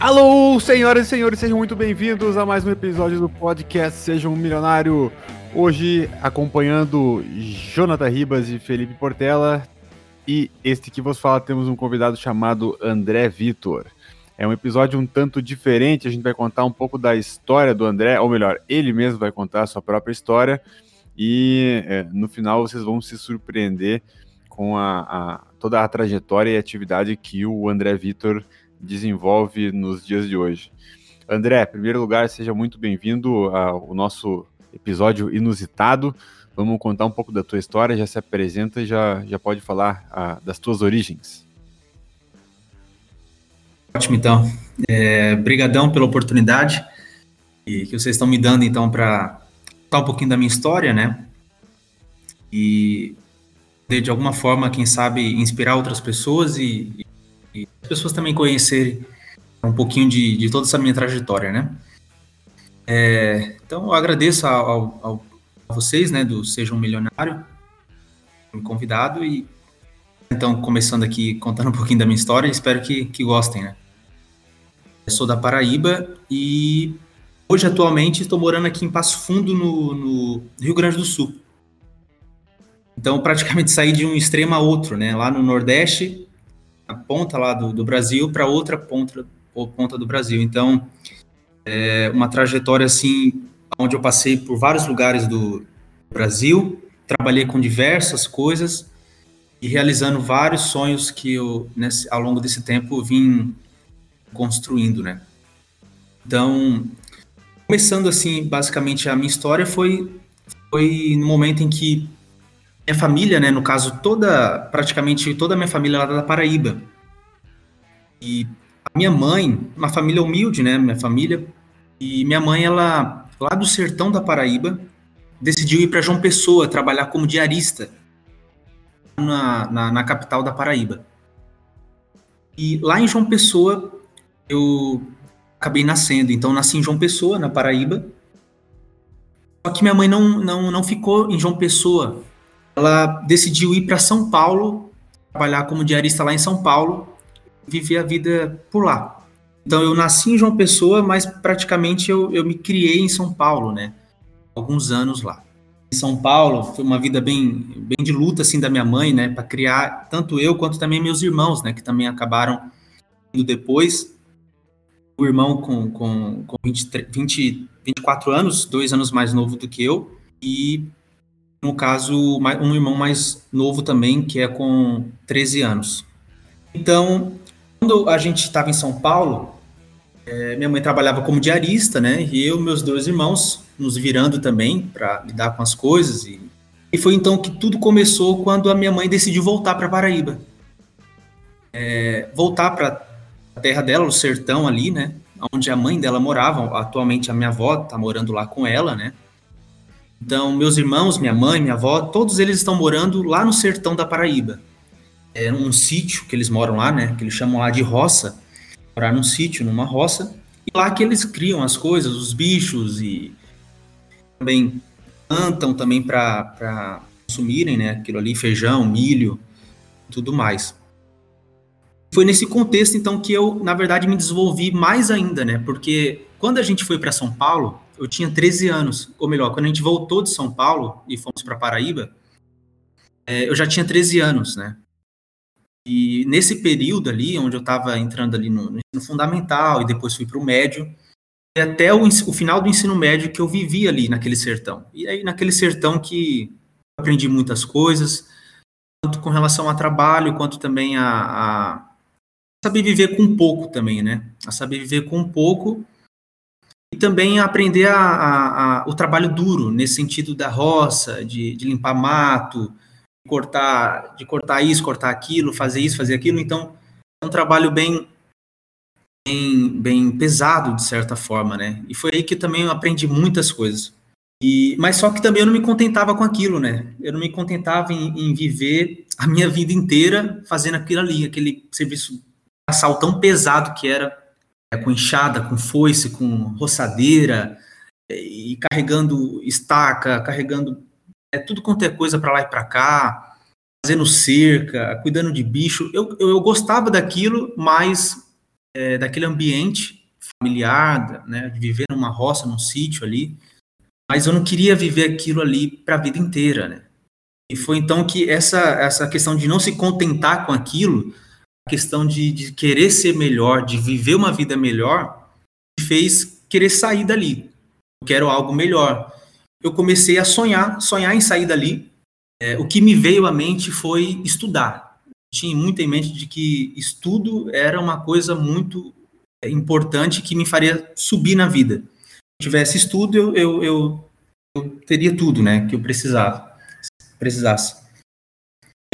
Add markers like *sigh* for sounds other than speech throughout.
Alô, senhoras e senhores, sejam muito bem-vindos a mais um episódio do podcast Seja um Milionário. Hoje acompanhando Jonathan Ribas e Felipe Portela. E este que vos fala, temos um convidado chamado André Vitor. É um episódio um tanto diferente, a gente vai contar um pouco da história do André, ou melhor, ele mesmo vai contar a sua própria história. E é, no final vocês vão se surpreender com a, a, toda a trajetória e atividade que o André Vitor desenvolve nos dias de hoje. André, em primeiro lugar, seja muito bem-vindo ao nosso episódio inusitado. Vamos contar um pouco da tua história, já se apresenta e já, já pode falar a, das tuas origens. Ótimo, então. É, brigadão pela oportunidade e que vocês estão me dando, então, para contar um pouquinho da minha história, né? E de alguma forma, quem sabe, inspirar outras pessoas e, e as pessoas também conhecerem um pouquinho de, de toda essa minha trajetória, né? É, então, eu agradeço ao, ao, a vocês, né, do Seja um Milionário, me convidado e então, começando aqui, contando um pouquinho da minha história, espero que, que gostem, né? Eu sou da Paraíba e hoje, atualmente, estou morando aqui em Passo Fundo, no, no Rio Grande do Sul. Então, praticamente saí de um extremo a outro, né? Lá no Nordeste, a ponta lá do, do Brasil para outra ponta, ponta do Brasil. Então, é uma trajetória assim, onde eu passei por vários lugares do Brasil, trabalhei com diversas coisas e realizando vários sonhos que eu, nesse, ao longo desse tempo, vim construindo, né? Então, começando assim, basicamente a minha história foi foi no momento em que minha família, né, no caso, toda, praticamente toda a minha família lá da Paraíba. E a minha mãe, uma família humilde, né, minha família, e minha mãe, ela, lá do sertão da Paraíba, decidiu ir para João Pessoa trabalhar como diarista na, na, na, capital da Paraíba. E lá em João Pessoa, eu acabei nascendo. Então, nasci em João Pessoa, na Paraíba. Só que minha mãe não, não, não ficou em João Pessoa ela decidiu ir para São Paulo, trabalhar como diarista lá em São Paulo, viver a vida por lá. Então eu nasci em João Pessoa, mas praticamente eu, eu me criei em São Paulo, né? Alguns anos lá. Em São Paulo foi uma vida bem, bem de luta assim da minha mãe, né? Para criar tanto eu quanto também meus irmãos, né? Que também acabaram indo depois. O irmão com, com, com 20, 20, 24 anos, dois anos mais novo do que eu, e no caso, um irmão mais novo também, que é com 13 anos. Então, quando a gente estava em São Paulo, é, minha mãe trabalhava como diarista, né? E eu e meus dois irmãos nos virando também para lidar com as coisas. E, e foi então que tudo começou quando a minha mãe decidiu voltar para Paraíba. É, voltar para a terra dela, o sertão ali, né? Onde a mãe dela morava. Atualmente a minha avó está morando lá com ela, né? Então, meus irmãos, minha mãe, minha avó, todos eles estão morando lá no sertão da Paraíba. É um sítio que eles moram lá, né? Que eles chamam lá de roça. Morar num sítio, numa roça. E lá que eles criam as coisas, os bichos e também plantam também para consumirem, né? Aquilo ali, feijão, milho, tudo mais. Foi nesse contexto, então, que eu, na verdade, me desenvolvi mais ainda, né? Porque quando a gente foi para São Paulo, eu tinha 13 anos, ou melhor, quando a gente voltou de São Paulo e fomos para Paraíba, é, eu já tinha 13 anos, né? E nesse período ali, onde eu estava entrando ali no, no, ensino fundamental e depois fui para o médio, e até o, o, final do ensino médio que eu vivi ali naquele sertão. E aí naquele sertão que aprendi muitas coisas, tanto com relação a trabalho, quanto também a, a saber viver com pouco também, né? A saber viver com pouco e também aprender a, a, a, o trabalho duro, nesse sentido da roça, de, de limpar mato, de cortar, de cortar isso, cortar aquilo, fazer isso, fazer aquilo. Então, é um trabalho bem, bem, bem pesado, de certa forma, né? E foi aí que também eu aprendi muitas coisas. E, mas só que também eu não me contentava com aquilo, né? Eu não me contentava em, em viver a minha vida inteira fazendo aquilo ali, aquele serviço assal tão pesado que era é, com enxada, com foice, com roçadeira, é, e carregando estaca, carregando é, tudo quanto é coisa para lá e para cá, fazendo cerca, cuidando de bicho. Eu, eu, eu, gostava daquilo, mas é, daquele ambiente familiar, né, de viver numa roça, num sítio ali, mas eu não queria viver aquilo ali para a vida inteira, né? E foi então que essa, essa questão de não se contentar com aquilo, questão de, de querer ser melhor, de viver uma vida melhor, me fez querer sair dali. Eu quero algo melhor. Eu comecei a sonhar, sonhar em sair dali. É, o que me veio à mente foi estudar. Tinha muito em mente de que estudo era uma coisa muito é, importante que me faria subir na vida. Se tivesse estudo, eu, eu, eu, eu teria tudo, né, que eu precisava precisasse.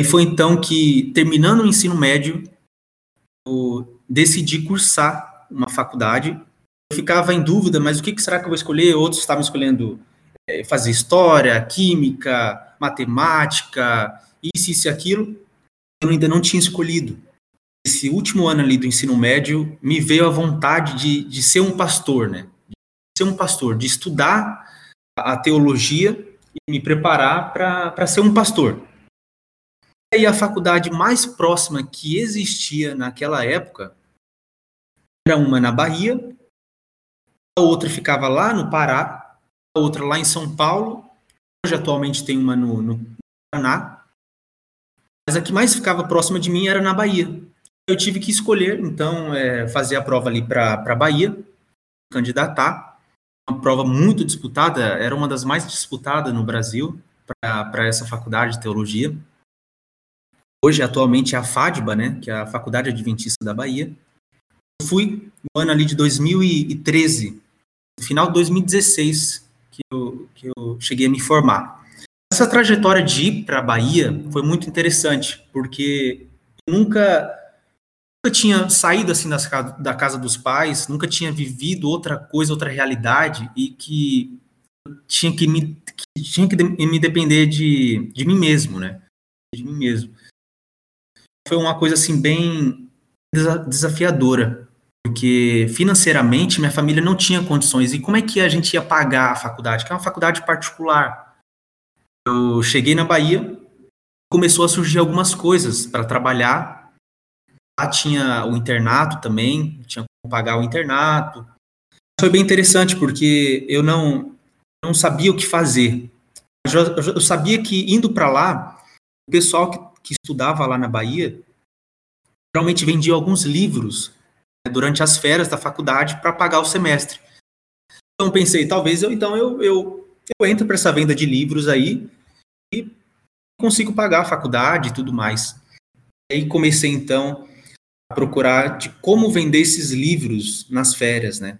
E foi então que, terminando o ensino médio, decidi cursar uma faculdade. Eu ficava em dúvida, mas o que será que eu vou escolher? Outros estavam escolhendo é, fazer história, química, matemática, isso, isso e aquilo. Eu ainda não tinha escolhido. Esse último ano ali do ensino médio, me veio a vontade de, de ser um pastor, né? De ser um pastor, de estudar a teologia e me preparar para ser um pastor. E a faculdade mais próxima que existia naquela época era uma na Bahia, a outra ficava lá no Pará, a outra lá em São Paulo, hoje atualmente tem uma no, no Paraná, mas a que mais ficava próxima de mim era na Bahia. Eu tive que escolher, então, é, fazer a prova ali para Bahia, candidatar uma prova muito disputada, era uma das mais disputadas no Brasil para essa faculdade de teologia. Hoje, atualmente, é a FADBA, né, que é a Faculdade Adventista da Bahia. Eu fui no ano ali de 2013, no final de 2016, que eu, que eu cheguei a me formar. Essa trajetória de ir para a Bahia foi muito interessante, porque eu nunca nunca tinha saído assim das, da casa dos pais, nunca tinha vivido outra coisa, outra realidade e que tinha que me, que tinha que me depender de, de mim mesmo, né? De mim mesmo. Foi uma coisa assim bem desafiadora, porque financeiramente minha família não tinha condições. E como é que a gente ia pagar a faculdade? Que é uma faculdade particular. Eu cheguei na Bahia, começou a surgir algumas coisas para trabalhar Lá tinha o internato também, tinha como pagar o internato. Foi bem interessante porque eu não, não sabia o que fazer. Eu, eu sabia que indo para lá, o pessoal que, que, estudava lá na Bahia geralmente vendia alguns livros né, durante as férias da faculdade para pagar o semestre. Então pensei, talvez eu então eu, eu, eu entro para essa venda de livros aí e consigo pagar a faculdade e tudo mais. Aí comecei então procurar de como vender esses livros nas férias, né?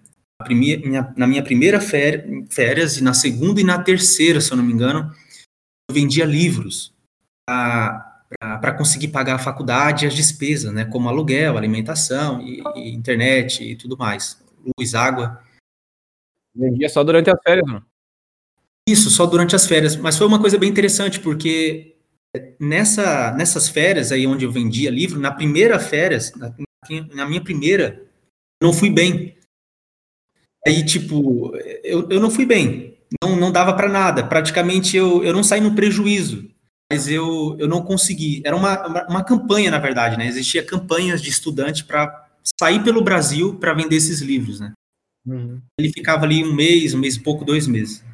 Na, minha, primeira férias, e na segunda e na terceira, se eu não me engano, eu vendia livros para conseguir pagar a faculdade e as despesas, né? Como aluguel, alimentação, e, e internet e tudo mais. Luz, água. Vendia só durante as férias, não? Isso, só durante as férias. Mas foi uma coisa bem interessante, porque nessa, nessas férias aí onde eu vendia livro, na primeira férias, na, na minha primeira, não fui bem. Aí, tipo, eu, eu não fui bem. Não, não dava para nada. Praticamente eu, eu não saí no prejuízo. Mas eu, eu não consegui. Era uma, uma, campanha, na verdade, né? Existia campanhas de estudante para sair pelo Brasil para vender esses livros, né? Uhum. Ele ficava ali um mês, um mês e pouco, dois meses.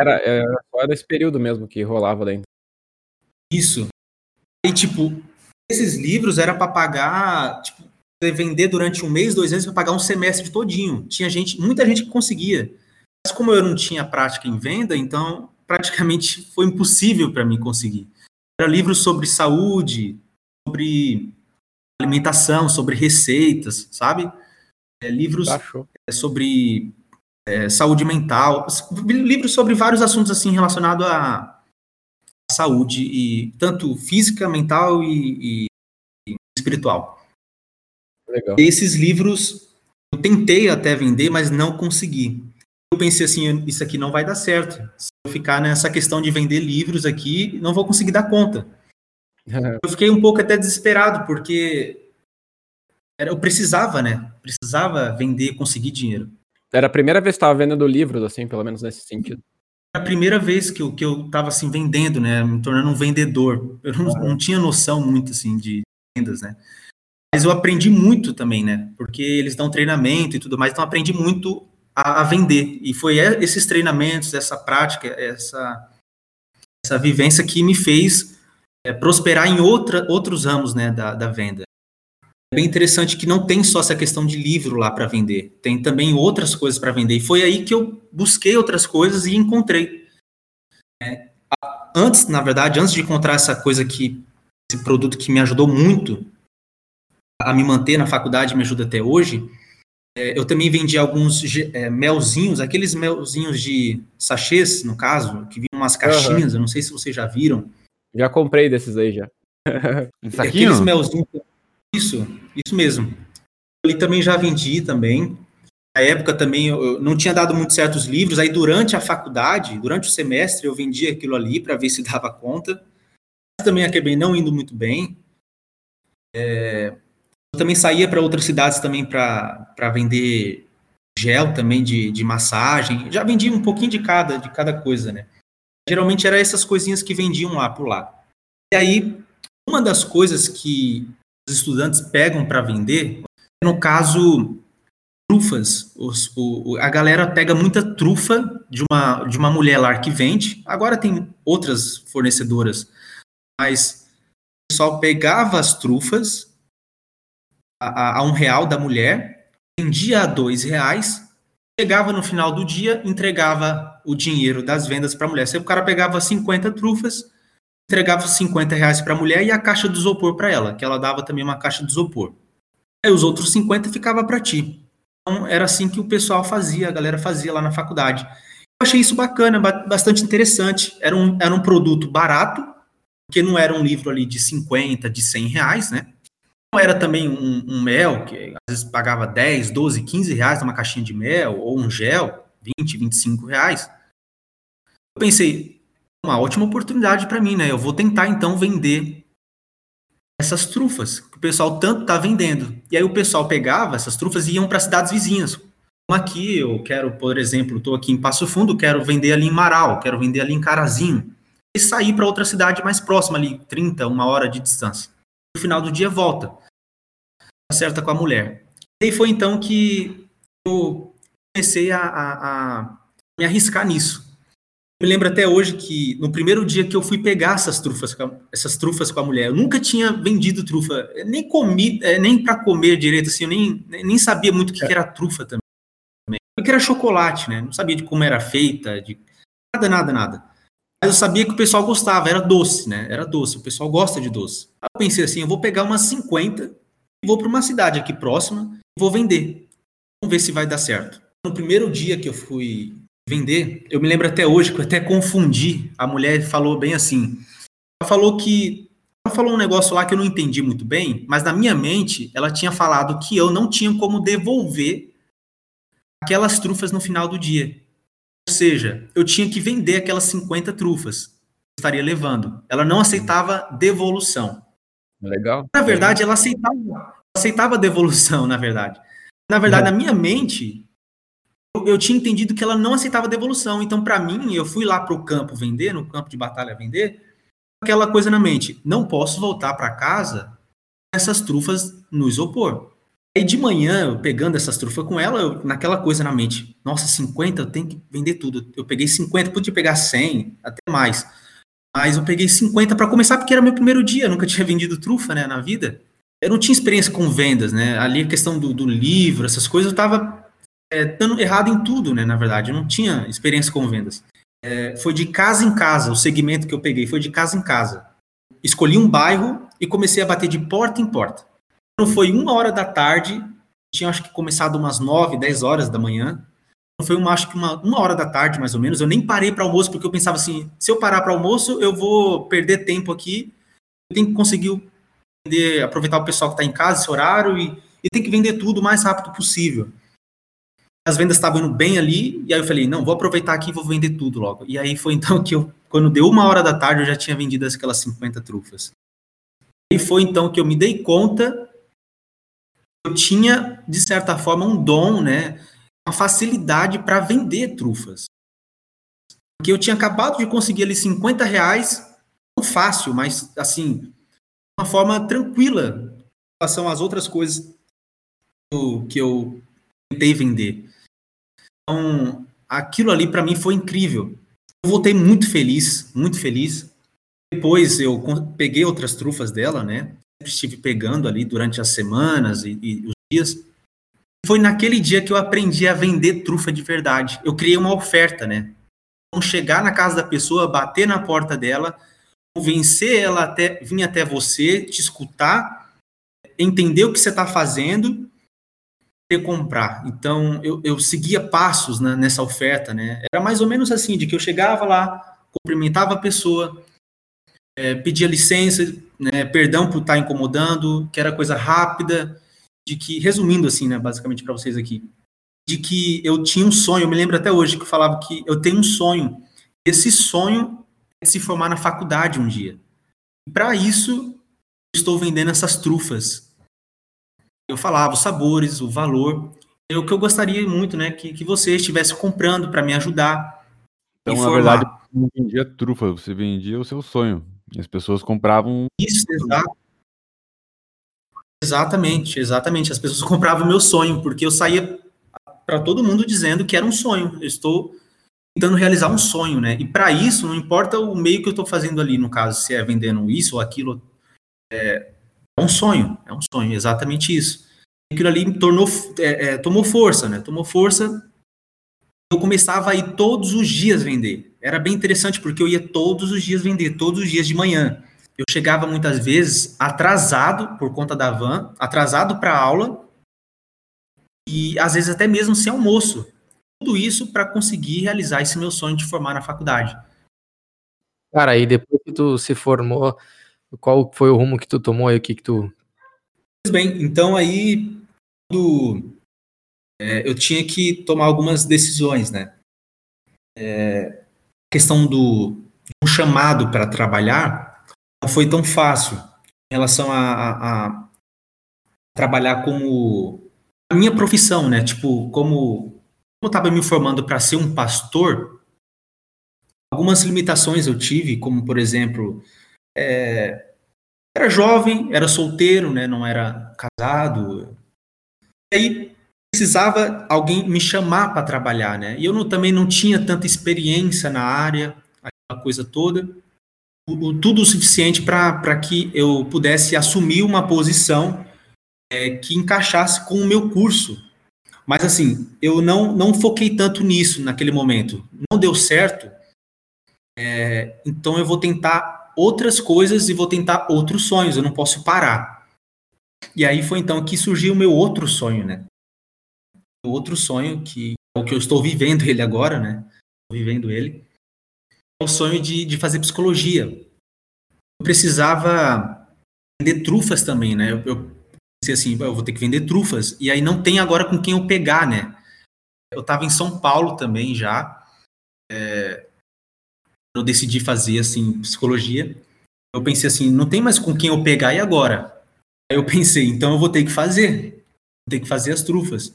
Era, era era esse período mesmo que rolava dentro. Isso. E, tipo, esses livros era para pagar, tipo, vender durante um mês, dois anos, para pagar um semestre todinho. Tinha gente, muita gente que conseguia. Mas como eu não tinha prática em venda, então praticamente foi impossível para mim conseguir. Era livros sobre saúde, sobre alimentação, sobre receitas, sabe? É, livros é, sobre é, saúde mental, livros sobre vários assuntos assim relacionados a saúde, e tanto física, mental e, e espiritual. Legal. Esses livros eu tentei até vender, mas não consegui. Eu pensei assim, isso aqui não vai dar certo. Se ficar nessa questão de vender livros aqui, não vou conseguir dar conta. eu fiquei um pouco até desesperado, porque eu precisava, né? Precisava vender, conseguir dinheiro. Era a primeira vez que estava vendendo livros, assim, pelo menos nesse sentido a primeira vez que eu, que eu tava assim vendendo, né, me tornando um vendedor. Eu não, não tinha noção muito assim de vendas, né. Mas eu aprendi muito também, né? Porque eles dão treinamento e tudo mais, então aprendi muito a, a vender. E foi esses treinamentos, essa prática, essa, essa vivência que me fez é, prosperar em outra, outros ramos né, da, da venda. É bem interessante que não tem só essa questão de livro lá para vender, tem também outras coisas para vender. E foi aí que eu busquei outras coisas e encontrei. É, antes, na verdade, antes de encontrar essa coisa que, esse produto que me ajudou muito a me manter na faculdade, me ajuda até hoje, é, eu também vendi alguns é, melzinhos, aqueles melzinhos de sachês, no caso, que vinham umas caixinhas, uhum. eu não sei se vocês já viram. Já comprei desses aí já. *laughs* Aqueles melzinhos. Isso, isso mesmo. Ali também já vendi também. Na época também eu não tinha dado muito certos livros, aí durante a faculdade, durante o semestre, eu vendia aquilo ali para ver se *laughs* dava conta. Também acabei não indo muito bem. É, eu também saía para outras cidades também para vender gel também de, de massagem. Já vendia um pouquinho de cada, de cada coisa, né? Geralmente eram essas coisinhas que vendiam lá por lá. E aí, uma das coisas que os estudantes pegam para vender, no caso, trufas. Os, o, a galera pega muita trufa de uma, de uma mulher lá que vende. Agora tem outras fornecedoras, mas o pessoal pegava as trufas a, a um real da mulher, vendia a dois reais, chegava no final do dia, entregava o dinheiro das vendas para a mulher. Se o cara pegava 50 trufas, entregava 50 reais para a mulher e a caixa de isopor para ela, que ela dava também uma caixa de isopor. Aí os outros 50 ficava para ti. Então era assim que o pessoal fazia, a galera fazia lá na faculdade. Eu achei isso bacana, bastante interessante. Era um, era um produto barato, porque não era um livro ali de 50, de 100 reais, né? Era também um, um, mel, que às vezes pagava 10, 12, 15 reais numa caixinha de mel, ou um gel, 20, 25 reais. Eu pensei, uma ótima oportunidade para mim, né? Eu vou tentar então vender essas trufas que o pessoal tanto tá vendendo. E aí o pessoal pegava essas trufas e iam para cidades vizinhas. Como aqui, eu quero, por exemplo, estou aqui em Passo Fundo, quero vender ali em Marau, quero vender ali em Carazinho. E sair para outra cidade mais próxima ali, 30, uma hora de distância. No final do dia volta certa com a mulher. E foi então que eu comecei a, a, a me arriscar nisso. Eu me lembro até hoje que no primeiro dia que eu fui pegar essas trufas, essas trufas com a mulher, eu nunca tinha vendido trufa, nem comi, é, nem para comer direito assim, eu nem, nem sabia muito o que, que era trufa também. Porque era chocolate, né? Não sabia de como era feita, de nada, nada, nada. Mas eu sabia que o pessoal gostava, era doce, né? Era doce, o pessoal gosta de doce. Aí eu pensei assim, eu vou pegar umas 50 vou para uma cidade aqui próxima vou vender. Vamos ver se vai dar certo. No primeiro dia que eu fui vender, eu me lembro até hoje que eu até confundi. A mulher falou bem assim. Ela falou que ela falou um negócio lá que eu não entendi muito bem, mas na minha mente ela tinha falado que eu não tinha como devolver aquelas trufas no final do dia. Ou seja, eu tinha que vender aquelas 50 trufas que eu estaria levando. Ela não aceitava devolução. Legal. Na verdade, ela aceitava, aceitava a devolução, na verdade. Na verdade, na minha mente, eu, eu, tinha entendido que ela não aceitava devolução. Então, para mim, eu fui lá para o campo vender, no campo de batalha vender, aquela coisa na mente: não posso voltar para casa com essas trufas no isopor. Aí de manhã, eu pegando essas trufas com ela, eu, naquela coisa na mente: nossa, 50, eu tenho que vender tudo. Eu peguei 50, podia pegar 100, até mais. Mas eu peguei 50 para começar porque era meu primeiro dia, eu nunca tinha vendido trufa, né, na vida. Eu não tinha experiência com vendas, né? Ali a questão do, do livro, essas coisas, eu estava é, dando errado em tudo, né, na verdade. Eu não tinha experiência com vendas. É, foi de casa em casa, o segmento que eu peguei foi de casa em casa. Escolhi um bairro e comecei a bater de porta em porta. Quando foi uma hora da tarde, tinha acho que começado umas nove, dez horas da manhã, foi uma, acho que uma, uma hora da tarde, mais ou menos. Eu nem parei para almoço, porque eu pensava assim: se eu parar para almoço, eu vou perder tempo aqui. Eu tenho que conseguir vender, aproveitar o pessoal que está em casa, esse horário, e, e tem que vender tudo o mais rápido possível. As vendas estavam indo bem ali, e aí eu falei: não, vou aproveitar aqui e vou vender tudo logo. E aí foi então *laughs* que eu, quando deu uma hora da tarde, eu já tinha vendido aquelas 50 trufas. E foi então que eu me dei conta eu tinha, de certa forma, um dom, né? Uma facilidade para vender trufas. Porque eu tinha acabado de conseguir ali 50 reais, não fácil, mas assim, uma forma tranquila. relação às outras coisas que eu tentei vender. Então, aquilo ali para mim foi incrível. Eu voltei muito feliz, muito feliz. Depois eu peguei outras trufas dela, né? Estive pegando ali durante as semanas e, e os dias. Foi naquele dia que eu aprendi a vender trufa de verdade. Eu criei uma oferta, né? Então, chegar na casa da pessoa, bater na porta dela, convencer ela até vir até você, te escutar, entender o que você está fazendo e comprar. Então, eu, eu seguia passos né, nessa oferta, né? Era mais ou menos assim, de que eu chegava lá, cumprimentava a pessoa, é, pedia licença, né, perdão por estar tá incomodando, que era coisa rápida, de que, resumindo assim, né, basicamente para vocês aqui, de que eu tinha um sonho, eu me lembro até hoje que eu falava que eu tenho um sonho. Esse sonho é se formar na faculdade um dia. Para isso, estou vendendo essas trufas. Eu falava os sabores, o valor. É o que eu gostaria muito, né, que, que você estivesse comprando para me ajudar. Então, na verdade, não vendia trufa, você vendia o seu sonho. E as pessoas compravam. Isso, exato. Exatamente, exatamente. As pessoas *laughs* compravam o meu sonho, porque eu saía para todo mundo dizendo que era um sonho. Eu estou tentando realizar um sonho, né? E para isso, não importa o meio que eu estou fazendo ali, no caso, se é vendendo isso ou aquilo, é, é um sonho, é um sonho, exatamente isso. Aquilo ali tornou, é, é, tomou força, né? Tomou força. Eu começava a ir todos os dias vender. Era bem interessante porque eu ia todos os dias vender, todos os dias de manhã. Eu chegava muitas vezes atrasado por conta da van, atrasado para aula, e às vezes até mesmo sem almoço. Tudo isso para conseguir realizar esse meu sonho de formar na faculdade. Cara, e depois que tu se formou, qual foi o rumo que tu tomou e o que que tu... Pois bem, então aí é, eu tinha que tomar algumas decisões, né? É, a questão do um chamado para trabalhar não foi tão fácil em relação a, a, a trabalhar como a minha profissão, né? Tipo, como, como eu estava me formando para ser um pastor, algumas limitações eu tive, como por exemplo, é, era jovem, era solteiro, né? Não era casado. E aí precisava alguém me chamar para trabalhar, né? E eu não, também não tinha tanta experiência na área, aquela coisa toda, o, tudo o suficiente para que eu pudesse assumir uma posição é, que encaixasse com o meu curso. Mas assim, eu não, não foquei tanto nisso naquele momento. Não deu certo. É, então eu vou tentar outras coisas e vou tentar outros sonhos. Eu não posso parar. E aí foi então que surgiu o meu outro sonho, né? O outro sonho que é o que eu estou vivendo ele agora, né? Estou vivendo ele. O sonho de, de fazer psicologia. Eu precisava vender trufas também, né? Eu, eu pensei assim, eu vou ter que vender trufas. E aí não tem agora com quem eu pegar, né? Eu estava em São Paulo também já. É, eu decidi fazer, assim, psicologia. Eu pensei assim, não tem mais com quem eu pegar, e agora? Aí eu pensei, então eu vou ter que fazer. Vou ter que fazer as trufas.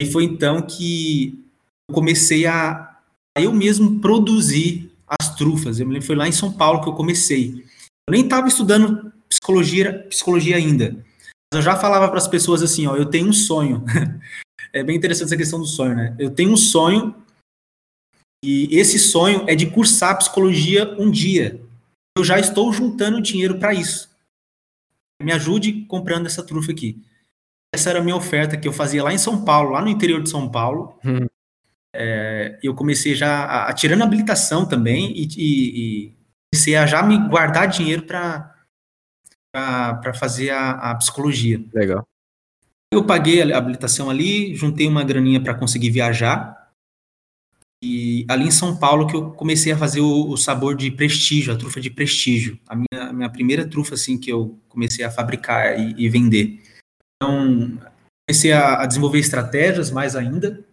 E foi então que eu comecei a eu mesmo produzir as trufas. Eu me lembro, foi lá em São Paulo que eu comecei. Eu nem estava estudando psicologia, psicologia ainda eu já falava para as pessoas assim, ó, eu tenho um sonho. *laughs* é bem interessante essa questão do sonho, né? Eu tenho um sonho e esse sonho é de cursar psicologia um dia. Eu já estou juntando dinheiro para isso. Me ajude comprando essa trufa aqui. Essa era a minha oferta que eu fazia lá em São Paulo, lá no interior de São Paulo. Hum. É, eu comecei já a, a tirando habilitação também e, e, e comecei a já me guardar dinheiro para para fazer a, a, psicologia. Legal. Eu paguei a habilitação ali, juntei uma graninha para conseguir viajar. E ali em São Paulo que eu comecei a fazer o, o sabor de prestígio, a trufa de prestígio. A minha, a minha primeira trufa assim que eu comecei a fabricar e, e vender. Então, comecei a, a, desenvolver estratégias mais ainda.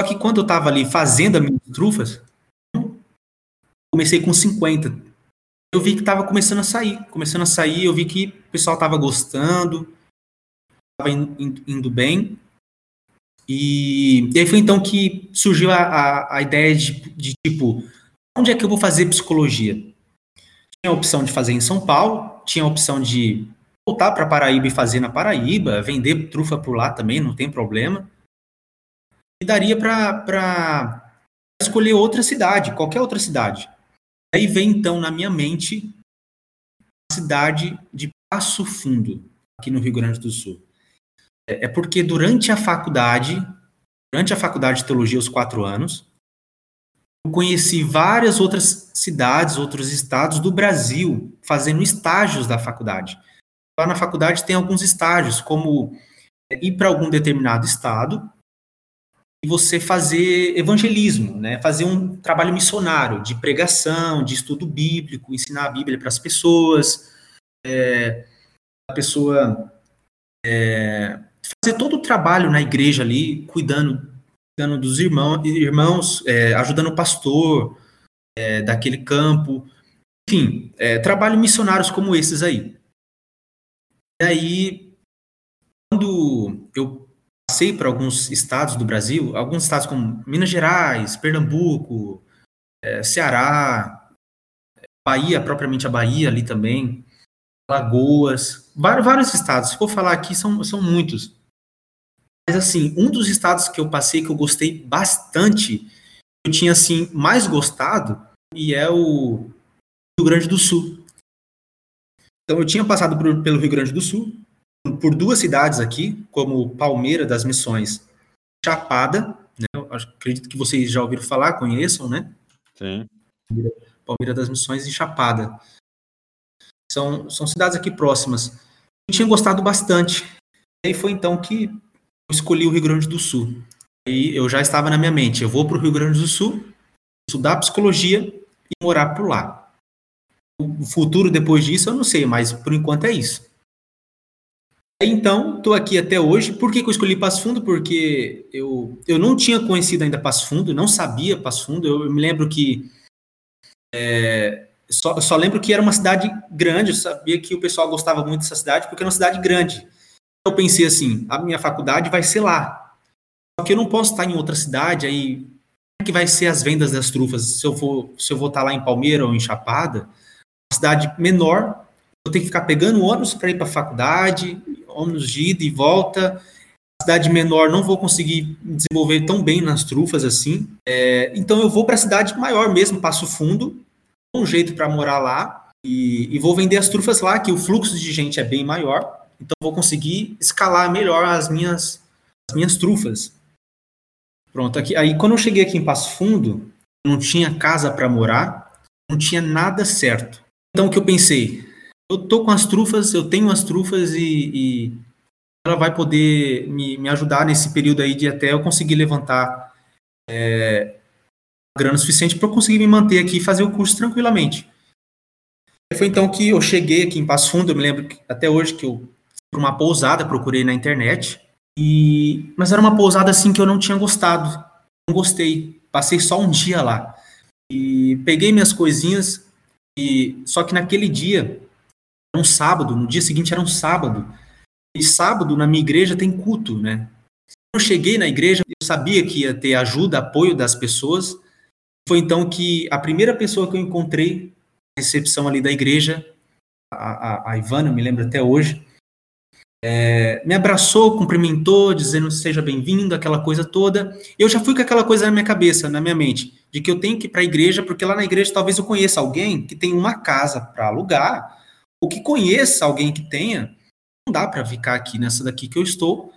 Só que quando eu estava ali fazendo as minhas trufas, comecei com 50 eu vi que estava começando a sair. Começando a sair, eu vi que o pessoal estava gostando, estava indo, indo, bem. E, e, aí foi então que surgiu a, a, a ideia de, de, tipo, onde é que eu vou fazer psicologia? Tinha a opção de fazer em São Paulo, tinha a opção de voltar para Paraíba e fazer na Paraíba, vender trufa por lá também, não tem problema. E daria para escolher outra cidade, qualquer outra cidade. Aí vem então na minha mente a cidade de Passo Fundo, aqui no Rio Grande do Sul. É, é porque durante a faculdade, durante a faculdade de teologia, os quatro anos, eu conheci várias outras cidades, outros estados do Brasil, fazendo estágios da faculdade. Lá na faculdade tem alguns estágios, como ir para algum determinado estado e você fazer evangelismo, né? fazer um trabalho missionário de pregação, de estudo bíblico, ensinar a Bíblia para as pessoas, é, a pessoa é, fazer todo o trabalho na igreja ali, cuidando, cuidando dos irmão, irmãos, é, ajudando o pastor é, daquele campo, enfim, é, trabalho missionários como esses aí. E aí, quando eu passei por alguns estados do Brasil, alguns estados como Minas Gerais, Pernambuco, é, Ceará, Bahia, propriamente a Bahia ali também, Lagoas, vários, vários estados. Se for falar aqui, são, são muitos. Mas, assim, um dos estados que eu passei que eu gostei bastante, eu tinha, assim, mais gostado, e é o Rio Grande do Sul. Então, eu tinha passado por, pelo Rio Grande do Sul, por duas cidades aqui, como Palmeira das Missões, Chapada, né? Acredito que vocês já ouviram falar, conheçam, né? Sim. Palmeira das Missões e Chapada. São, são cidades aqui próximas. Eu tinha gostado bastante. E foi então que eu escolhi o Rio Grande do Sul. Aí eu já estava na minha mente, eu vou para o Rio Grande do Sul, estudar psicologia e morar por lá. O futuro depois disso eu não sei, mas por enquanto é isso. Então, estou aqui até hoje. Por que, que, eu escolhi Passo Fundo? Porque eu, eu não tinha conhecido ainda Passo Fundo, não sabia Passo Fundo. Eu, eu me lembro que é, só, só lembro que era uma cidade grande, eu sabia que o pessoal gostava muito dessa cidade, porque era uma cidade grande. Eu pensei assim, a minha faculdade vai ser lá. Só que eu não posso estar em outra cidade, aí como é que vai ser as vendas das trufas? Se eu vou, se eu vou estar lá em Palmeira ou em Chapada, uma cidade menor, eu tenho que ficar pegando ônibus para ir para a faculdade, ônibus de ida e volta. Cidade menor, não vou conseguir desenvolver tão bem nas trufas assim. É, então eu vou para a cidade maior mesmo, Passo Fundo, um jeito para morar lá e, e, vou vender as trufas lá, que o fluxo de gente é bem maior, então vou conseguir escalar melhor as minhas, as minhas trufas. Pronto, aqui, aí quando eu cheguei aqui em Passo Fundo, não tinha casa para morar, não tinha nada certo. Então o que eu pensei? Eu tô com as trufas, eu tenho as trufas e, e ela vai poder me, me ajudar nesse período aí de até eu conseguir levantar é, grana suficiente para eu conseguir me manter aqui e fazer o curso tranquilamente. Foi então que eu cheguei aqui em Passo Fundo, eu me lembro que, até hoje que eu para uma pousada, procurei na internet, e mas era uma pousada assim que eu não tinha gostado. Não gostei. Passei só um dia lá. E peguei minhas coisinhas e só que naquele dia era um sábado, no dia seguinte era um sábado. E sábado na minha igreja tem culto, né? Eu cheguei na igreja, eu sabia que ia ter ajuda, apoio das pessoas, foi então que a primeira pessoa que eu encontrei na recepção ali da igreja, a, a, a Ivana, me lembro até hoje, é, me abraçou, cumprimentou, dizendo seja bem-vindo, aquela coisa toda. Eu já fui com aquela coisa na minha cabeça, na minha mente, de que eu tenho que ir para a igreja, porque lá na igreja talvez eu conheça alguém que tem uma casa para alugar, ou que conheça alguém que tenha. Não dá para ficar aqui nessa daqui que eu estou,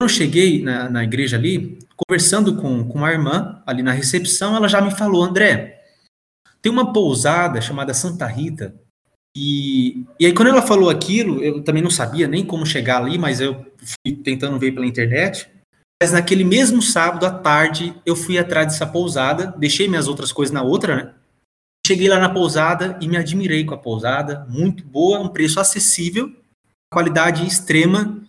quando eu cheguei na, na igreja ali, conversando com, com uma irmã ali na recepção, ela já me falou, André, tem uma pousada chamada Santa Rita, e, e aí quando ela falou aquilo, eu também não sabia nem como chegar ali, mas eu fui tentando ver pela internet, mas naquele mesmo sábado à tarde, eu fui atrás dessa pousada, deixei minhas outras coisas na outra, né? Cheguei lá na pousada e me admirei com a pousada, muito boa, um preço acessível, qualidade extrema,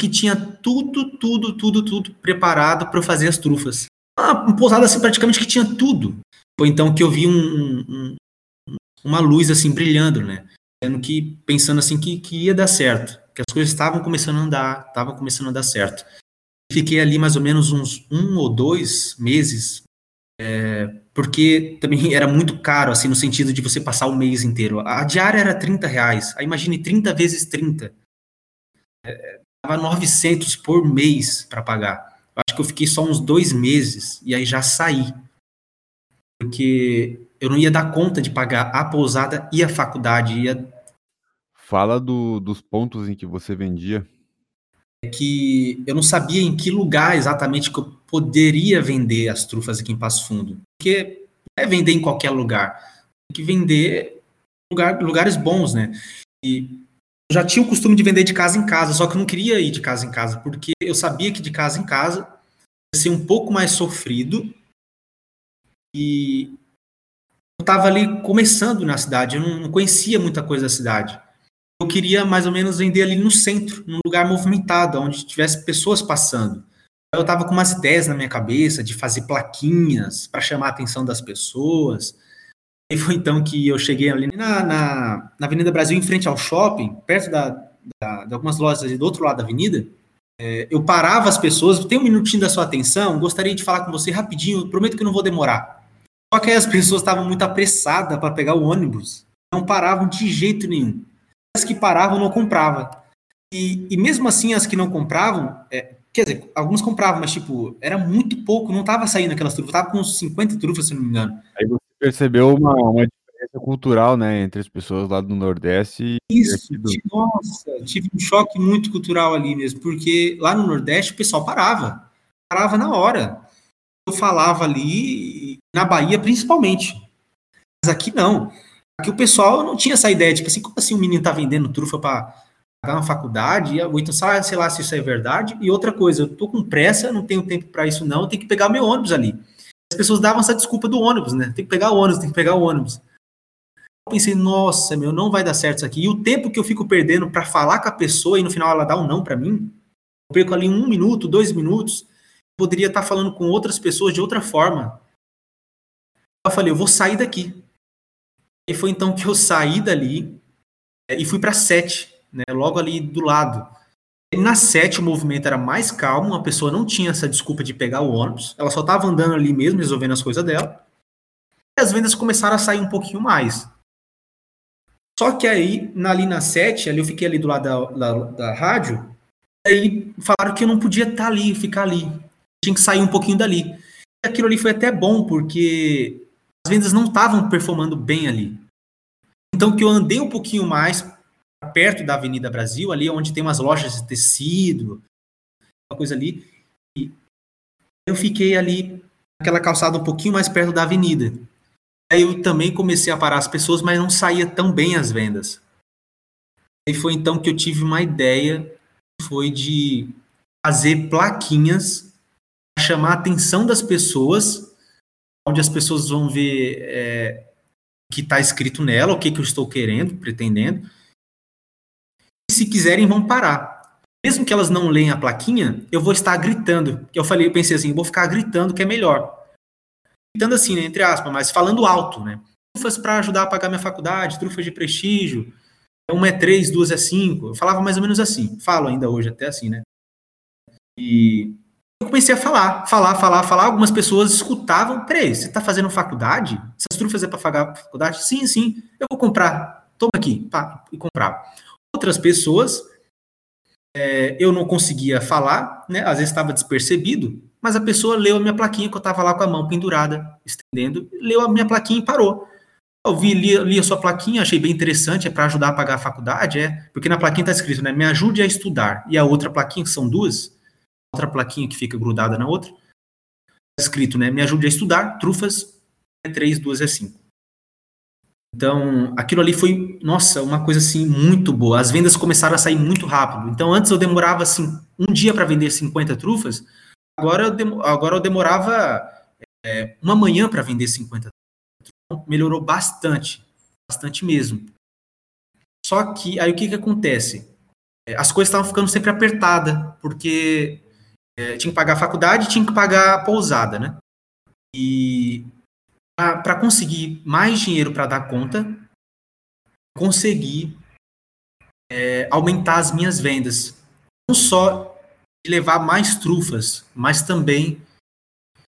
que tinha tudo, tudo, tudo, tudo preparado para fazer as trufas. Uma pousada assim praticamente que tinha tudo. Foi então que eu vi um, um, uma luz assim brilhando, né? Sendo que pensando assim que, que ia dar certo, que as coisas estavam começando a andar, estavam começando a dar certo. Fiquei ali mais ou menos uns um ou dois meses, é, porque também *laughs* era muito caro, assim, no sentido de você passar o mês inteiro. A diária era 30 reais, aí imagine 30 vezes 30 é, dava 900 por mês para pagar. Eu acho que eu fiquei só uns dois meses e aí já saí. Porque eu não ia dar conta de pagar a pousada e a faculdade. Ia... Fala do, dos pontos em que você vendia. Que eu não sabia em que lugar exatamente que eu poderia vender as trufas aqui em Passo Fundo. Porque é vender em qualquer lugar. Tem que vender lugar, lugares bons, né? E eu já tinha o costume de vender de casa em casa, só que eu não queria ir de casa em casa, porque eu sabia que de casa em casa ia ser um pouco mais sofrido e eu estava ali começando na cidade, eu não conhecia muita coisa da cidade. Eu queria mais ou menos vender ali no centro, num lugar movimentado, onde tivesse pessoas passando. Eu estava com umas ideias na minha cabeça de fazer plaquinhas para chamar a atenção das pessoas, e foi então que eu cheguei ali na, na, na Avenida Brasil, em frente ao shopping, perto da, da, de algumas lojas ali do outro lado da avenida. É, eu parava as pessoas, tem um minutinho da sua atenção, gostaria de falar com você rapidinho, prometo que não vou demorar. Só que aí as pessoas estavam muito apressadas para pegar o ônibus, não paravam de jeito nenhum. As que paravam não compravam. E, e mesmo assim, as que não compravam, é, quer dizer, algumas compravam, mas tipo, era muito pouco, não estava saindo aquelas trufas, estava com uns 50 trufas, se não me engano. Aí você percebeu uma, uma diferença cultural, né, entre as pessoas lá do Nordeste e Isso, do... nossa, tive um choque muito cultural ali mesmo, porque lá no Nordeste o pessoal parava, parava na hora. Eu falava ali, na Bahia principalmente, mas aqui não. Aqui o pessoal não tinha essa ideia, tipo assim, como assim o menino tá vendendo trufa para pagar uma faculdade, ou então, sei lá se isso é verdade, e outra coisa, eu tô com pressa, não tenho tempo para isso não, eu tenho que pegar meu ônibus ali as pessoas davam essa desculpa do ônibus, né? Tem que pegar o ônibus, tem que pegar o ônibus. Eu pensei, nossa, meu, não vai dar certo isso aqui. E o tempo que eu fico perdendo para falar com a pessoa e no final ela dá um não para mim, eu perco ali um minuto, dois minutos, poderia estar tá falando com outras pessoas de outra forma. Eu falei, eu vou sair daqui. E foi então que eu saí dali é, e fui para sete, né? Logo ali do lado. Na 7 o movimento era mais calmo, a pessoa não tinha essa desculpa de pegar o ônibus, ela só estava andando ali mesmo, resolvendo as coisas dela. E as vendas começaram a sair um pouquinho mais. Só que aí, ali na 7, ali eu fiquei ali do lado da, da, da rádio, aí falaram que eu não podia estar tá ali, ficar ali. Tinha que sair um pouquinho dali. E aquilo ali foi até bom, porque as vendas não estavam performando bem ali. Então que eu andei um pouquinho mais perto da Avenida Brasil, ali onde tem umas lojas de tecido, uma coisa ali. E eu fiquei ali naquela calçada um pouquinho mais perto da avenida. Aí eu também comecei a parar as pessoas, mas não saía tão bem as vendas. E foi então que eu tive uma ideia, foi de fazer plaquinhas para chamar a atenção das pessoas, onde as pessoas vão ver é, o que está escrito nela, o que, que eu estou querendo, pretendendo, se quiserem, vão parar. Mesmo que elas não leem a plaquinha, eu vou estar gritando. Eu falei, eu pensei assim, vou ficar gritando que é melhor. Gritando assim, né, entre aspas, mas falando alto, né? Trufas para ajudar a pagar minha faculdade, trufas de prestígio. Uma é três, duas é cinco. Eu falava mais ou menos assim. Falo ainda hoje até assim, né? E eu comecei a falar, falar, falar, falar. Algumas pessoas escutavam. Peraí, você está fazendo faculdade? Essas trufas é para pagar faculdade? Sim, sim. Eu vou comprar. Toma aqui. Pá, e comprava outras pessoas, é, eu não conseguia falar, né? Às vezes estava despercebido, mas a pessoa leu a minha plaquinha que eu estava lá com a mão pendurada, estendendo, leu a minha plaquinha e parou. Eu vi, li, li a sua plaquinha, achei bem interessante, é para ajudar a pagar a faculdade, é, porque na plaquinha está escrito, né? Me ajude a estudar. E a outra plaquinha, que são duas, outra plaquinha que fica grudada na outra, está escrito, né? Me ajude a estudar, trufas, é três, duas é cinco. Então, aquilo ali foi, nossa, uma coisa assim muito boa. As vendas começaram a sair muito rápido. Então, antes eu demorava assim um dia para vender 50 trufas, agora eu, agora eu demorava é, uma manhã para vender 50 trufas. Então, melhorou bastante, bastante mesmo. Só que aí o que que acontece? É, as coisas estavam ficando sempre apertadas, porque é, tinha que pagar a faculdade, tinha que pagar a pousada, né? E para conseguir mais dinheiro para dar conta, conseguir é, aumentar as minhas vendas. Não só de levar mais trufas, mas também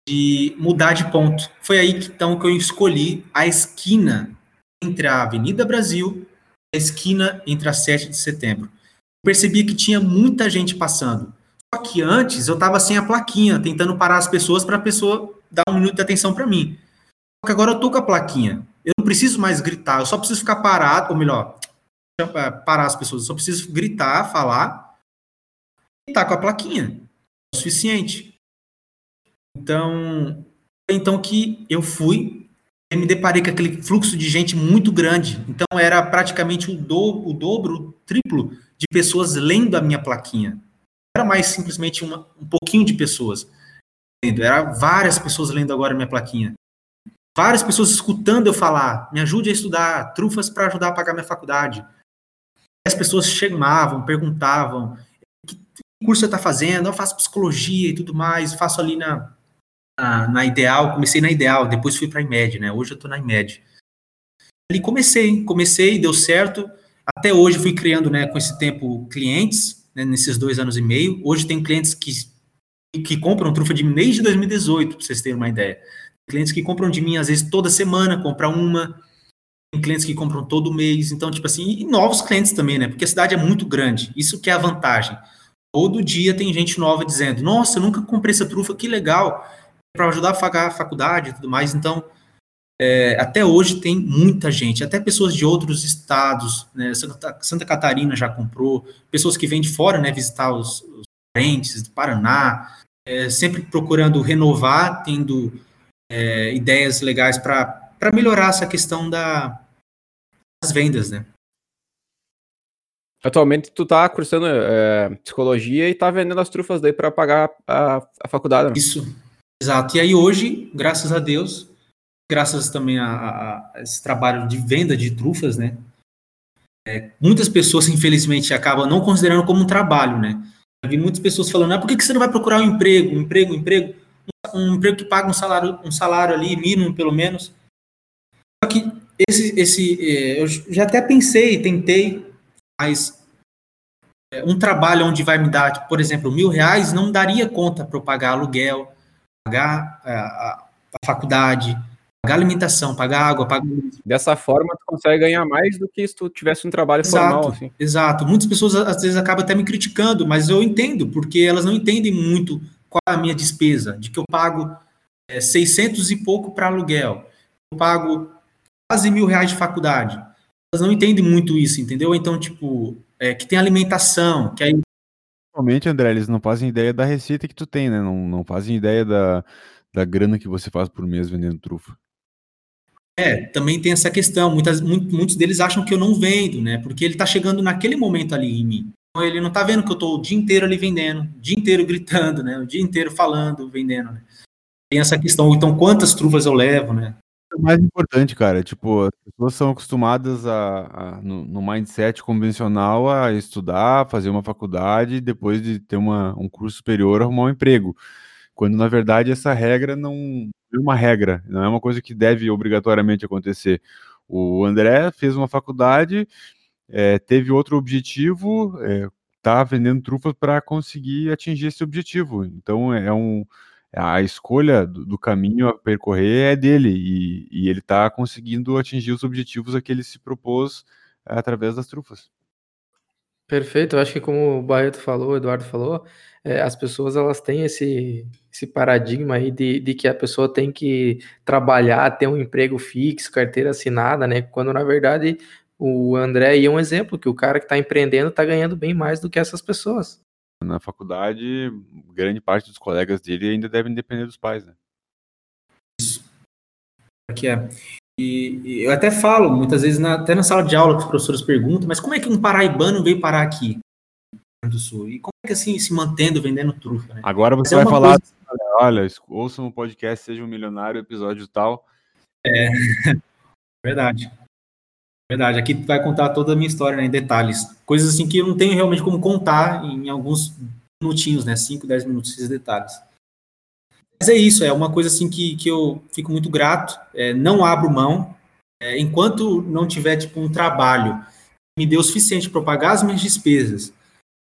de mudar de ponto. Foi aí que, então que eu escolhi a esquina entre a Avenida Brasil e a esquina entre a 7 de setembro. percebi que tinha muita gente passando. Só que antes eu estava sem a plaquinha, tentando parar as pessoas para a pessoa dar um minuto de atenção para mim. Só que agora eu tô com a plaquinha. Eu não preciso mais gritar, eu só preciso ficar parado, ou melhor, parar as pessoas, eu só preciso gritar, falar e tá com a plaquinha. É o suficiente. Então, então que eu fui me deparei com aquele fluxo de gente muito grande. Então era praticamente o, do, o dobro, o triplo de pessoas lendo a minha plaquinha. Era mais simplesmente uma, um pouquinho de pessoas. Era várias pessoas lendo agora minha plaquinha. Várias pessoas escutando eu falar, me ajude a estudar, trufas para ajudar a pagar minha faculdade. As pessoas chamavam, perguntavam, que curso você está fazendo? Eu faço psicologia e tudo mais, faço ali na, na, na Ideal, comecei na Ideal, depois fui para a IMED, né? Hoje eu estou na IMED. Ali comecei, comecei, deu certo. Até hoje fui criando, né, com esse tempo, clientes, né, nesses dois anos e meio. Hoje tem clientes que, que compram trufa de mim desde 2018, para vocês terem uma ideia. Clientes que compram de mim, às vezes, toda semana, compram uma. Tem clientes que compram todo mês. Então, tipo assim, e novos clientes também, né? Porque a cidade é muito grande. Isso que é a vantagem. Todo dia tem gente nova dizendo: Nossa, eu nunca comprei essa trufa, que legal para ajudar a pagar a faculdade e tudo mais. Então, é, até hoje tem muita gente, até pessoas de outros estados, né? Santa, Santa, Catarina já comprou, pessoas que vêm de fora, né, visitar os, os parentes do Paraná, é, sempre procurando renovar, tendo é, ideias legais para melhorar essa questão da, das vendas, né? Atualmente tu tá cursando é, psicologia e tá vendendo as trufas daí para pagar a, a faculdade. Né? Isso, Exato. E aí hoje, graças a Deus, graças também a, a, a esse trabalho de venda de trufas, né? É, muitas pessoas, infelizmente, acabam não considerando como um trabalho, né? Eu vi muitas pessoas falando, ah, por que, que você não vai procurar um emprego, um emprego, um emprego, um, emprego que paga um salário, um salário ali, mínimo, pelo menos. Só que esse, esse é, eu já até pensei, tentei, mas é, um trabalho onde vai me dar, tipo, por exemplo, mil reais não daria conta para eu pagar aluguel, pagar é, a, a faculdade, pagar alimentação, pagar água, pagar. Dessa forma, tu consegue ganhar mais do que se tu tivesse um trabalho exato, formal. Assim. Exato. Muitas pessoas às vezes acabam até me criticando, mas eu entendo, porque elas não entendem muito qual é a minha despesa, de que eu pago é, 600 e pouco para aluguel, eu pago quase mil reais de faculdade. Elas não entendem muito isso, entendeu? Então, tipo, é, que tem alimentação, que aí Normalmente, André, eles não fazem ideia da receita que tu tem, né? Não, não fazem ideia da, da grana que você faz por mês vendendo trufa. É, também tem essa questão. Muitas, muitos deles acham que eu não vendo, né? Porque ele tá chegando naquele momento ali em mim. Então, ele não tá vendo que eu tô o dia inteiro ali vendendo, o dia inteiro gritando, né? O dia inteiro falando, vendendo, né? Tem essa questão. Então, quantas trufas eu levo, né? o mais importante, cara. Tipo, as pessoas são acostumadas a, a no, no, mindset convencional a estudar, fazer uma faculdade, depois de ter uma, um curso superior, arrumar um emprego. Quando, na verdade, essa regra não é uma regra, não é uma coisa que deve obrigatoriamente acontecer. O André fez uma faculdade, é, teve outro objetivo, é, tá vendendo trufas para conseguir atingir esse objetivo. Então, é um a escolha do, do, caminho a percorrer é dele e, e ele está conseguindo atingir os objetivos a que ele se propôs é, através das trufas. Perfeito, eu acho que como o Barreto falou, o Eduardo falou, é, as pessoas elas têm esse, esse paradigma aí de, de que a pessoa tem que trabalhar, ter um emprego fixo, carteira assinada, né? Quando na verdade o André aí é um exemplo que o cara que está empreendendo está ganhando bem mais do que essas pessoas na faculdade, grande parte dos colegas dele ainda devem depender dos pais, né? Isso. Aqui é. E, e, eu até falo, muitas vezes, na, até na sala de aula, que os professores perguntam, mas como é que um paraibano veio parar aqui do Sul? E como é que assim, se mantendo vendendo trufa? Né? Agora você é vai falar, coisa... olha, ouçam um podcast, seja um milionário, episódio tal. É, *laughs* verdade. Verdade, aqui vai contar toda a minha história né, em detalhes. Coisas assim que eu não tenho realmente como contar em alguns minutinhos, né? 5, 10 minutos, esses detalhes. Mas é isso, é uma coisa assim que, que eu fico muito grato, é, não abro mão. É, enquanto não tiver tipo, um trabalho que me dê o suficiente para pagar as minhas despesas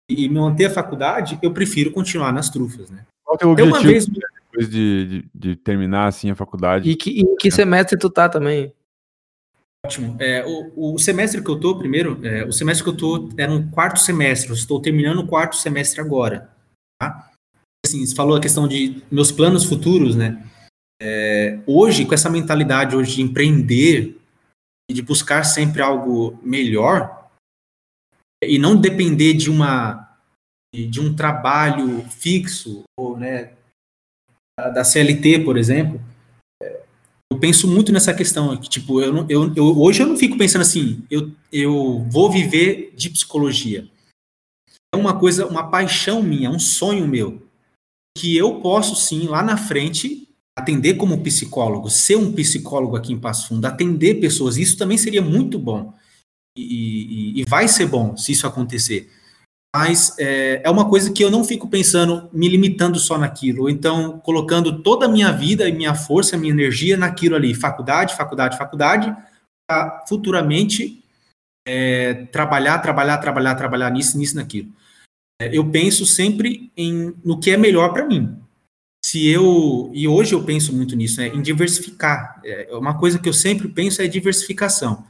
e manter a faculdade, eu prefiro continuar nas trufas, né? Qual é o objetivo vez... depois de, de, de, terminar assim a faculdade? E que, em que semestre tu tá também? Ótimo. É, o, o, semestre que eu tô, primeiro, é, o semestre que eu tô era um quarto semestre, eu estou terminando o quarto semestre agora, tá? Assim, você falou a questão de meus planos futuros, né? É, hoje, com essa mentalidade hoje de empreender e de buscar sempre algo melhor e não depender de uma de um trabalho fixo ou né, da CLT, por exemplo, eu penso muito nessa questão, que, tipo, eu, eu, eu, hoje eu não fico pensando assim, eu, eu vou viver de psicologia. É uma coisa, uma paixão minha, um sonho meu, que eu posso sim, lá na frente, atender como psicólogo, ser um psicólogo aqui em Passo Fundo, atender pessoas, isso também seria muito bom. E, e, e vai ser bom se isso acontecer mas é, é, uma coisa que eu não fico pensando, me limitando só naquilo, ou então colocando toda a minha vida minha força, minha energia naquilo ali, faculdade, faculdade, faculdade, para futuramente é, trabalhar, trabalhar, trabalhar, trabalhar nisso, nisso, naquilo. É, eu penso sempre em, no que é melhor para mim. Se eu, e hoje eu penso muito nisso, né, em diversificar. É, uma coisa que eu sempre penso é diversificação.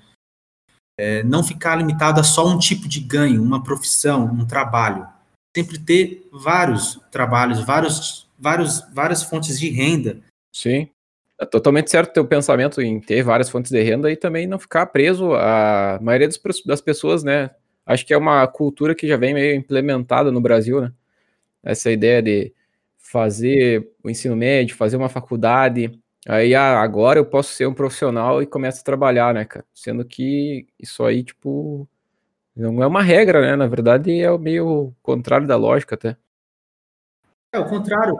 É, não ficar limitado a só um tipo de ganho, uma profissão, um trabalho. Sempre ter vários trabalhos, vários, vários, várias fontes de renda. Sim. É totalmente certo o pensamento em ter várias fontes de renda e também não ficar preso a maioria das pessoas, né? Acho que é uma cultura que já vem meio implementada no Brasil, né? Essa ideia de fazer o ensino médio, fazer uma faculdade, Aí ah, agora eu posso ser um profissional e começo a trabalhar, né, cara? Sendo que isso aí, tipo, não é uma regra, né? Na verdade, é o meio contrário da lógica até. É o contrário.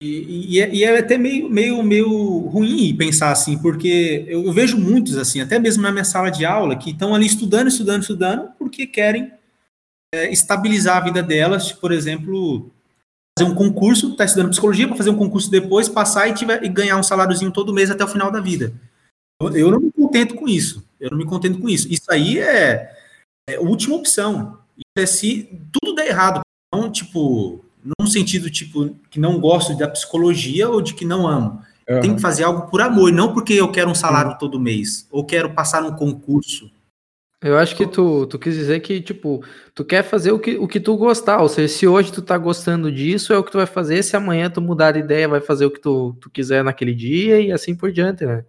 E, e, é, e é, até meio, meio, meio ruim pensar assim, porque eu, eu, vejo muitos, assim, até mesmo na minha sala de aula, que estão ali estudando, estudando, estudando, porque querem é, estabilizar a vida delas, por exemplo, fazer um concurso, está estudando psicologia para fazer um concurso depois, passar e, tiver, e ganhar um saláriozinho todo mês até o final da vida. Eu, eu, não me contento com isso. Eu não me contento com isso. Isso aí é, é a última opção. Isso é se tudo der errado. Não, tipo, num sentido, tipo, que não gosto da psicologia ou de que não amo. Uhum. Tem que fazer algo por amor, não porque eu quero um salário todo mês, ou quero passar num concurso. Eu acho que tu, tu quis dizer que, tipo, tu quer fazer o que, o que tu gostar. Ou seja, se hoje tu tá gostando disso, é o que tu vai fazer. Se amanhã tu mudar de ideia, vai fazer o que tu, tu quiser naquele dia e assim por diante, né?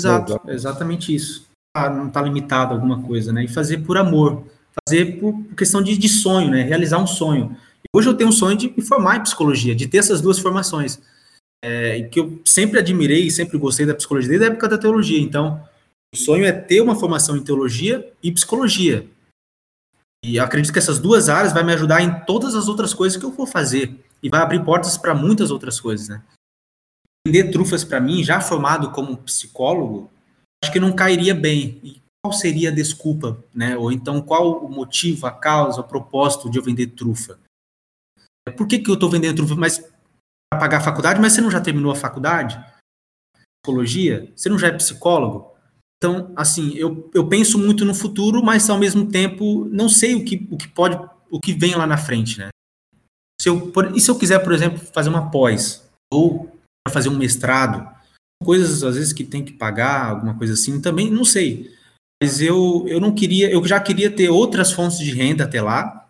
Exato, exatamente isso. Ah, não tá limitado a alguma coisa, né? E fazer por amor. Fazer por questão de, de sonho, né? Realizar um sonho. Hoje eu tenho um sonho de me formar em psicologia, de ter essas duas formações. É, que eu sempre admirei, sempre gostei da psicologia, desde a época da teologia. Então, o sonho é ter uma formação em teologia e psicologia. E acredito que essas duas áreas vai me ajudar em todas as outras coisas que eu vou fazer e vai abrir portas para muitas outras coisas, né? Vender trufas para mim, já formado como psicólogo, acho que não cairia bem. E qual seria a desculpa, né? Ou então qual o motivo, a causa, o propósito de eu vender trufa? Por que, que eu estou vendendo trufa? Mas para pagar a faculdade, mas você não já terminou a faculdade? Psicologia? Você não já é psicólogo? Então, assim, eu, eu penso muito no futuro, mas ao mesmo tempo não sei o que, o que pode, o que vem lá na frente, né? Se eu, e se eu quiser, por exemplo, fazer uma pós ou fazer um mestrado, coisas às vezes que tem que pagar, alguma coisa assim, também não sei. Mas eu, eu não queria, eu já queria ter outras fontes de renda até lá.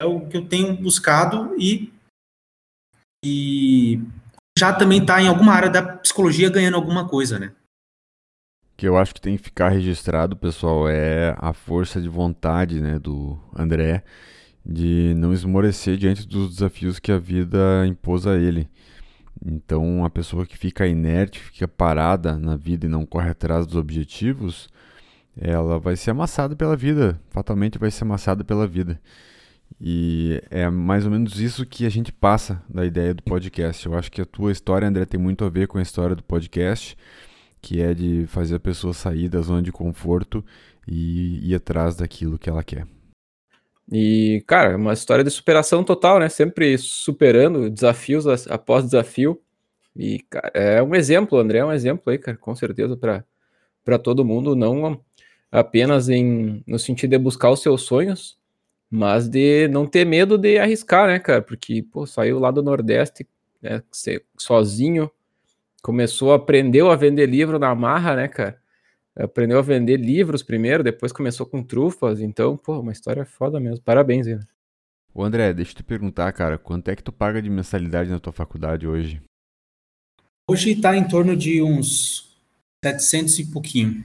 É o que eu tenho buscado e, e já também está em alguma área da psicologia ganhando alguma coisa, né? Que eu acho que tem que ficar registrado, pessoal, é a força de vontade né, do André de não esmorecer diante dos desafios que a vida impôs a ele. Então, a pessoa que fica inerte, fica parada na vida e não corre atrás dos objetivos, ela vai ser amassada pela vida, fatalmente vai ser amassada pela vida. E é mais ou menos isso que a gente passa da ideia do podcast. Eu acho que a tua história, André, tem muito a ver com a história do podcast que é de fazer a pessoa sair da zona de conforto e ir atrás daquilo que ela quer. E, cara, é uma história de superação total, né? Sempre superando desafios após desafio. E, cara, é um exemplo, André é um exemplo aí, cara, com certeza, para todo mundo, não apenas em, no sentido de buscar os seus sonhos, mas de não ter medo de arriscar, né, cara? Porque, pô, saiu lá do Nordeste, né, sozinho, começou, aprendeu a vender livro na marra, né, cara? aprendeu a vender livros primeiro, depois começou com trufas, então, pô, uma história foda mesmo. Parabéns, ainda. Ô André, deixa eu te perguntar, cara, quanto é que tu paga de mensalidade na tua faculdade hoje? Hoje está em torno de uns 700 e pouquinho.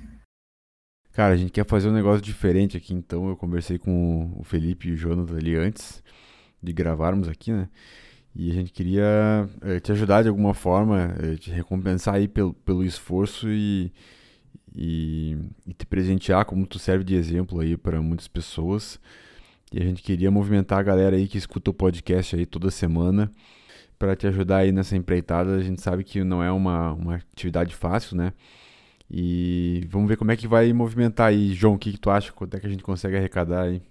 Cara, a gente quer fazer um negócio diferente aqui, então eu conversei com o Felipe e o Jonathan ali antes de gravarmos aqui, né? E a gente queria eh, te ajudar de alguma forma, eh, te recompensar aí pelo, pelo esforço e, e, e te presentear como tu serve de exemplo aí para muitas pessoas. E a gente queria movimentar a galera aí que escuta o podcast aí toda semana para te ajudar aí nessa empreitada. A gente sabe que não é uma, uma atividade fácil, né? E vamos ver como é que vai movimentar aí. João, o que, que tu acha? Quanto é que a gente consegue arrecadar aí?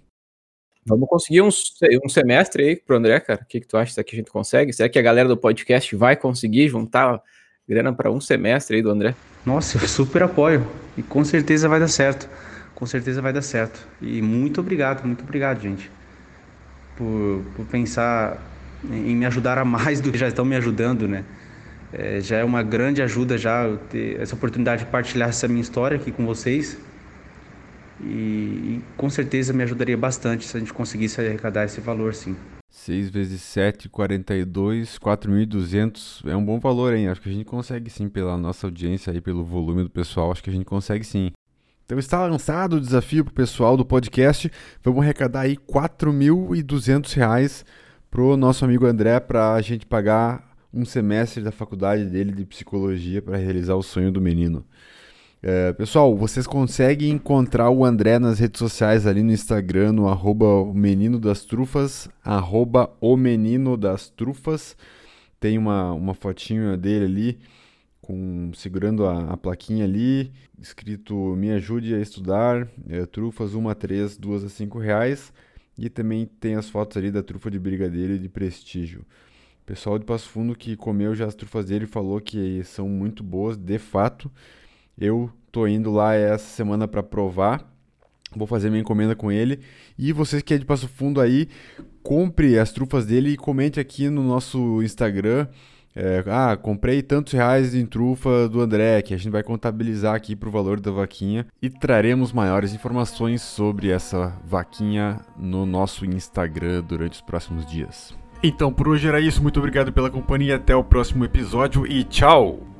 Vamos conseguir um, um semestre aí pro André, cara. O que, que tu acha? Que a gente consegue? Será que a galera do podcast vai conseguir juntar grana para um semestre aí do André? Nossa, eu super apoio. E com certeza vai dar certo. Com certeza vai dar certo. E muito obrigado, muito obrigado, gente. Por, por pensar em me ajudar a mais do que já estão me ajudando, né? É, já é uma grande ajuda já ter essa oportunidade de partilhar essa minha história aqui com vocês. E, e, com certeza me ajudaria bastante se a gente conseguisse arrecadar esse valor, sim. 6 vezes 7, 42, 4.200 é um bom valor, hein? Acho que a gente consegue sim, pela nossa audiência aí, pelo volume do pessoal, acho que a gente consegue sim. Então está lançado o desafio para o pessoal do podcast. Vamos arrecadar aí 4.200 reais pro nosso amigo André para a gente pagar um semestre da faculdade dele de psicologia para realizar o sonho do menino. É, pessoal, vocês conseguem encontrar o André nas redes sociais ali no Instagram, no arroba o menino das trufas, arroba o menino das trufas. Tem uma, uma fotinho dele ali, com segurando a, a plaquinha ali, escrito Me ajude a estudar, é, trufas 1 a 3, 2 a 5 reais. E também tem as fotos ali da trufa de brigadeiro e de prestígio. O pessoal de Passo Fundo que comeu já as trufas dele falou que são muito boas, de fato. Eu tô indo lá essa semana para provar. Vou fazer minha encomenda com ele. E vocês que é de Passo Fundo aí, compre as trufas dele e comente aqui no nosso Instagram. É, ah, comprei tantos reais em trufa do André, que a gente vai contabilizar aqui para o valor da vaquinha e traremos maiores informações sobre essa vaquinha no nosso Instagram durante os próximos dias. Então, por hoje era isso. Muito obrigado pela companhia. Até o próximo episódio e tchau!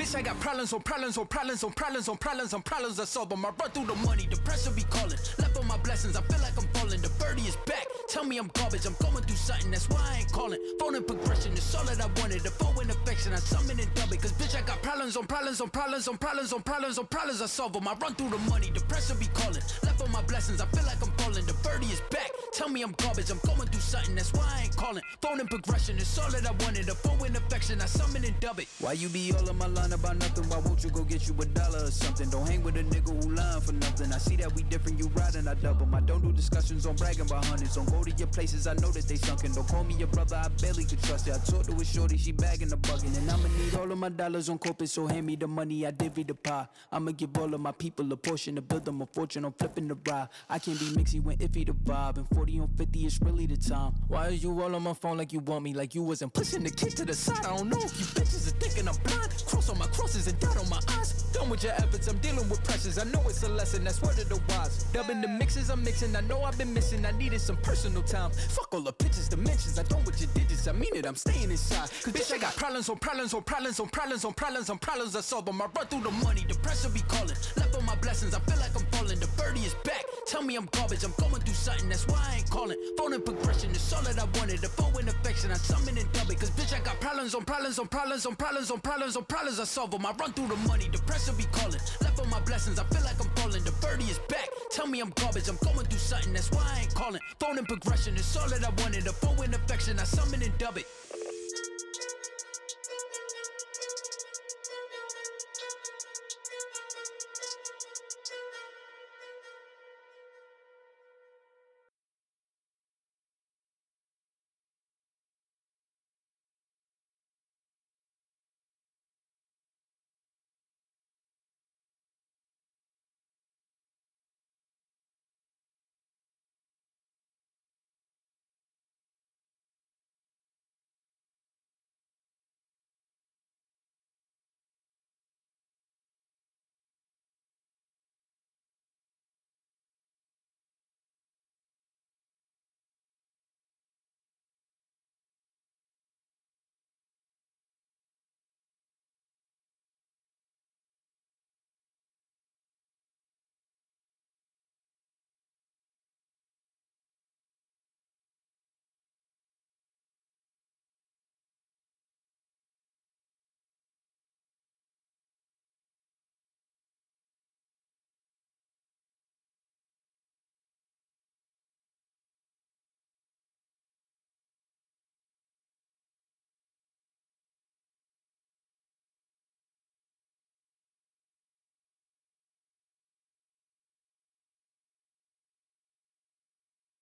Bitch, I got problems on problems on problems on problems on problems on problems I solve them. I run through the money, the pressure be calling. Left on my blessings, I feel like I'm falling. The birdie is back. Tell me I'm garbage, I'm going through something, that's why I ain't calling. Phone and progression is all that I wanted. The phone and affection, I summon and dub it. Cause bitch, I got problems on problems on problems on problems on problems on problems I solve them. I run through the money, the pressure be calling. My blessings, I feel like I'm falling. The birdie is back. Tell me I'm garbage, I'm going through something, that's why I ain't calling. Phone and progression is all that I wanted. A phone and affection, I summon and dub it. Why you be all on my line about nothing? Why won't you go get you a dollar or something? Don't hang with a nigga who lying for nothing. I see that we different, you riding, I double. I don't do discussions on bragging about hundreds. Don't go to your places, I know that they sunken. Don't call me your brother, I barely could trust it. I talked to a shorty, she bagging the bugging. And I'ma need all of my dollars on corporate, so hand me the money, I divvy the pie. I'ma give all of my people a portion to build them a fortune. I'm flipping the ride. I can't be mixy when iffy the vibe. And 40 on 50 is really the time. Why are you all on my phone like you want me? Like you wasn't pushing the kid to the side. I don't know if you bitches are thinking I'm blind. Cross on my crosses and dot on my eyes. Done with your efforts, I'm dealing with pressures. I know it's a lesson, that's word of the wise. Dubbing the mixes I'm mixing, I know I've been missing. I needed some personal time. Fuck all the pictures, dimensions. I don't with your digits, I mean it, I'm staying inside. Cause bitch, I got problems on problems on problems on problems on problems on problems I solve them. I run through the money, the pressure be calling. Left on my blessings, I feel like I'm falling. The birdie is back. Tell me I'm garbage, I'm going through something, that's why I ain't calling. Phone in progression it's all that I wanted. The phone in affection, I summon and dub it. Cause bitch, I got problems on problems on problems on problems on problems on problems I solve them. I run through the money, the pressure be calling. Left on my blessings, I feel like I'm falling. The birdie is back. Tell me I'm garbage, I'm going through something, that's why I ain't calling. Phone in progression it's all that I wanted. The phone in affection, I summon and dub it.